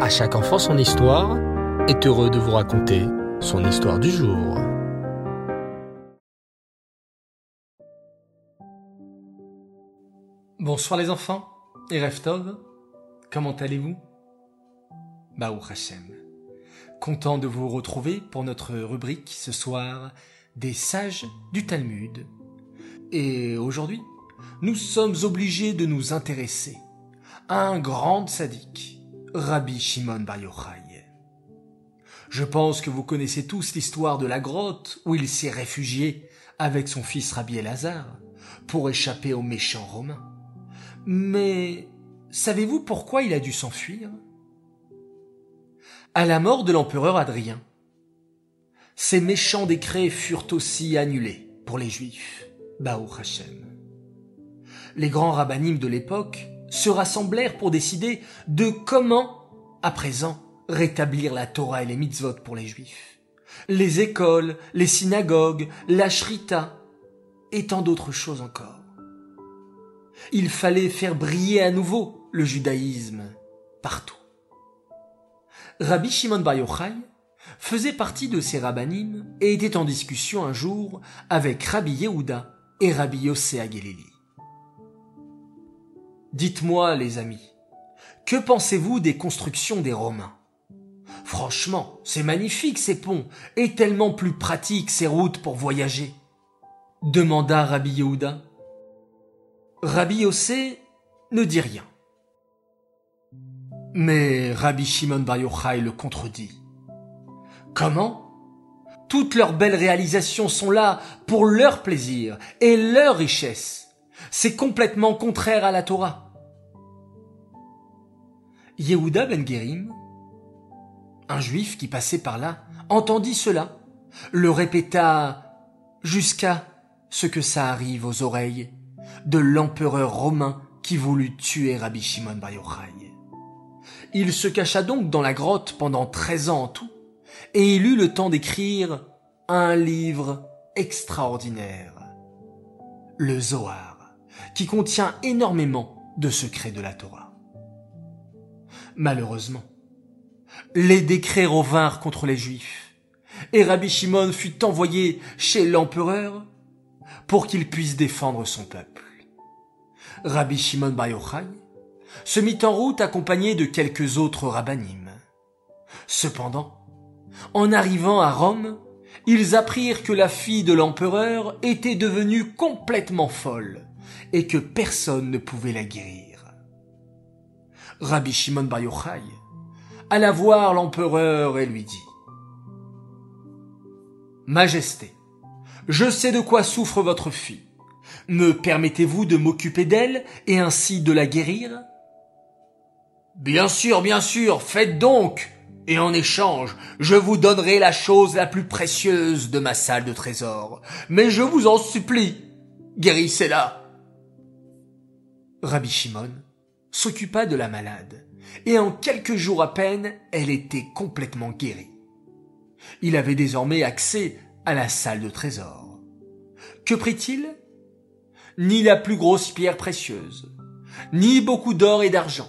À chaque enfant son histoire est heureux de vous raconter son histoire du jour. Bonsoir les enfants et comment allez-vous? Baou Hashem. Content de vous retrouver pour notre rubrique ce soir des sages du Talmud. Et aujourd'hui, nous sommes obligés de nous intéresser à un grand sadique, Rabbi Shimon Bar Yochai. Je pense que vous connaissez tous l'histoire de la grotte où il s'est réfugié avec son fils Rabbi Elazar pour échapper aux méchants romains. Mais savez-vous pourquoi il a dû s'enfuir? À la mort de l'empereur Adrien, ces méchants décrets furent aussi annulés pour les Juifs. Baou Hashem. Les grands rabbinim de l'époque se rassemblèrent pour décider de comment, à présent, rétablir la Torah et les mitzvot pour les Juifs. Les écoles, les synagogues, la shrita, et tant d'autres choses encore. Il fallait faire briller à nouveau le judaïsme partout. Rabbi Shimon Bar Yochai faisait partie de ces rabbinim et était en discussion un jour avec Rabbi Yehuda et Rabbi Yossé Ageleli. Dites-moi, les amis, que pensez-vous des constructions des Romains? Franchement, c'est magnifique ces ponts, et tellement plus pratiques ces routes pour voyager. Demanda Rabbi Yehuda. Rabbi Yossé ne dit rien. Mais Rabbi Shimon Bar Yochai le contredit. Comment? Toutes leurs belles réalisations sont là pour leur plaisir et leur richesse. C'est complètement contraire à la Torah. Yehuda ben Gerim, un juif qui passait par là, entendit cela, le répéta jusqu'à ce que ça arrive aux oreilles de l'empereur romain qui voulut tuer Rabbi Shimon Bar Yochai. Il se cacha donc dans la grotte pendant treize ans en tout, et il eut le temps d'écrire un livre extraordinaire, le Zohar, qui contient énormément de secrets de la Torah. Malheureusement, les décrets revinrent contre les Juifs, et Rabbi Shimon fut envoyé chez l'empereur pour qu'il puisse défendre son peuple. Rabbi Shimon Bar se mit en route accompagné de quelques autres rabbinim. Cependant, en arrivant à Rome, ils apprirent que la fille de l'empereur était devenue complètement folle et que personne ne pouvait la guérir. Rabbi Shimon Bar Yochai alla voir l'empereur et lui dit Majesté, je sais de quoi souffre votre fille. Me permettez-vous de m'occuper d'elle et ainsi de la guérir? Bien sûr, bien sûr, faites donc, et en échange, je vous donnerai la chose la plus précieuse de ma salle de trésor. Mais je vous en supplie, guérissez-la. Rabbi Shimon s'occupa de la malade, et en quelques jours à peine, elle était complètement guérie. Il avait désormais accès à la salle de trésor. Que prit-il? Ni la plus grosse pierre précieuse, ni beaucoup d'or et d'argent,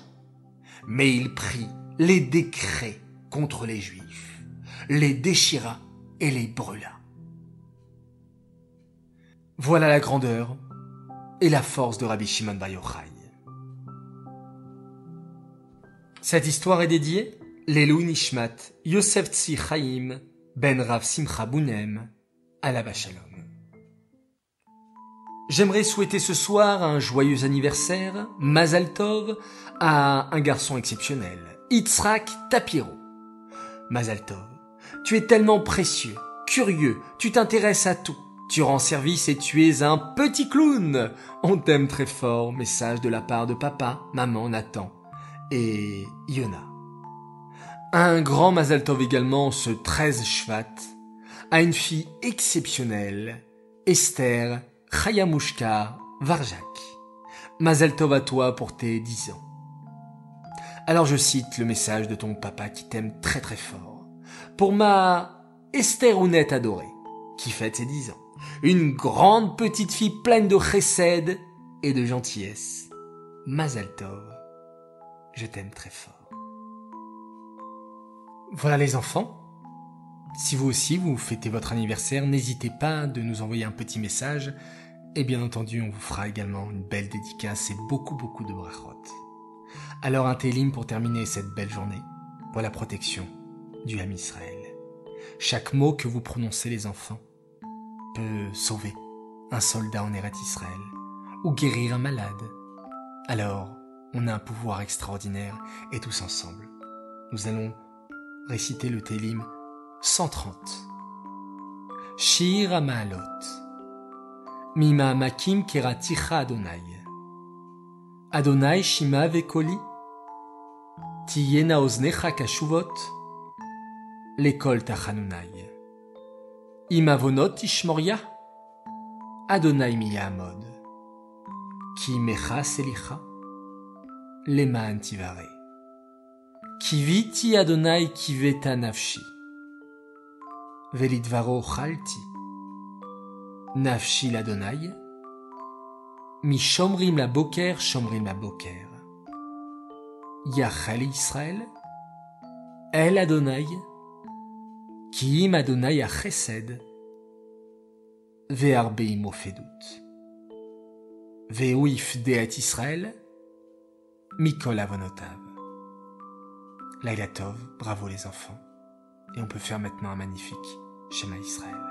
mais il prit les décrets contre les Juifs, les déchira et les brûla. Voilà la grandeur et la force de Rabbi Shimon Bar Yochai. Cette histoire est dédiée Lelou Nishmat Yosef Tzi Chaim Ben Rav Simcha Bounem la Shalom. J'aimerais souhaiter ce soir un joyeux anniversaire, Mazal Tov, à un garçon exceptionnel, Yitzhak Tapiro. Mazal Tov, tu es tellement précieux, curieux, tu t'intéresses à tout. Tu rends service et tu es un petit clown. On t'aime très fort. Message de la part de papa, maman, Nathan et Yona. Un grand Mazal Tov également ce 13 Shvat à une fille exceptionnelle, Esther Chayamushka Varjak. Mazal Tov à toi pour tes 10 ans. Alors je cite le message de ton papa qui t'aime très très fort. Pour ma Esther Ounette adorée, qui fête ses 10 ans. Une grande petite fille pleine de chesed et de gentillesse. Mazal Tov, je t'aime très fort. Voilà les enfants. Si vous aussi vous fêtez votre anniversaire, n'hésitez pas de nous envoyer un petit message. Et bien entendu, on vous fera également une belle dédicace et beaucoup beaucoup de brachot. Alors un télim pour terminer cette belle journée, pour la protection du Ham Israël. Chaque mot que vous prononcez les enfants peut sauver un soldat en Eretz Israël ou guérir un malade. Alors, on a un pouvoir extraordinaire et tous ensemble, nous allons réciter le Télim 130. Shir Maalot. Mima Makim Keraticha Adonai. Adonai Shima Vekoli. Tiyena Oznecha Kashuvot. L'école Tachanunai. Imavonot Ishmoria. Adonai Miyamod. Ki Mecha Selicha. Lema Antivare. Kiviti Adonai kiveta nafshi. Velidvaro chalti. Nafshi l'Adonai. Mi shomrim la boker, shomrim la boker. Yachal Israël. El Adonai. Kiim Adonai a chesed. Ve'arbeim ofedut. Ve'uif deat Israël. Mikol avonotav. Laila Tov, bravo les enfants. Et on peut faire maintenant un magnifique schéma Israël.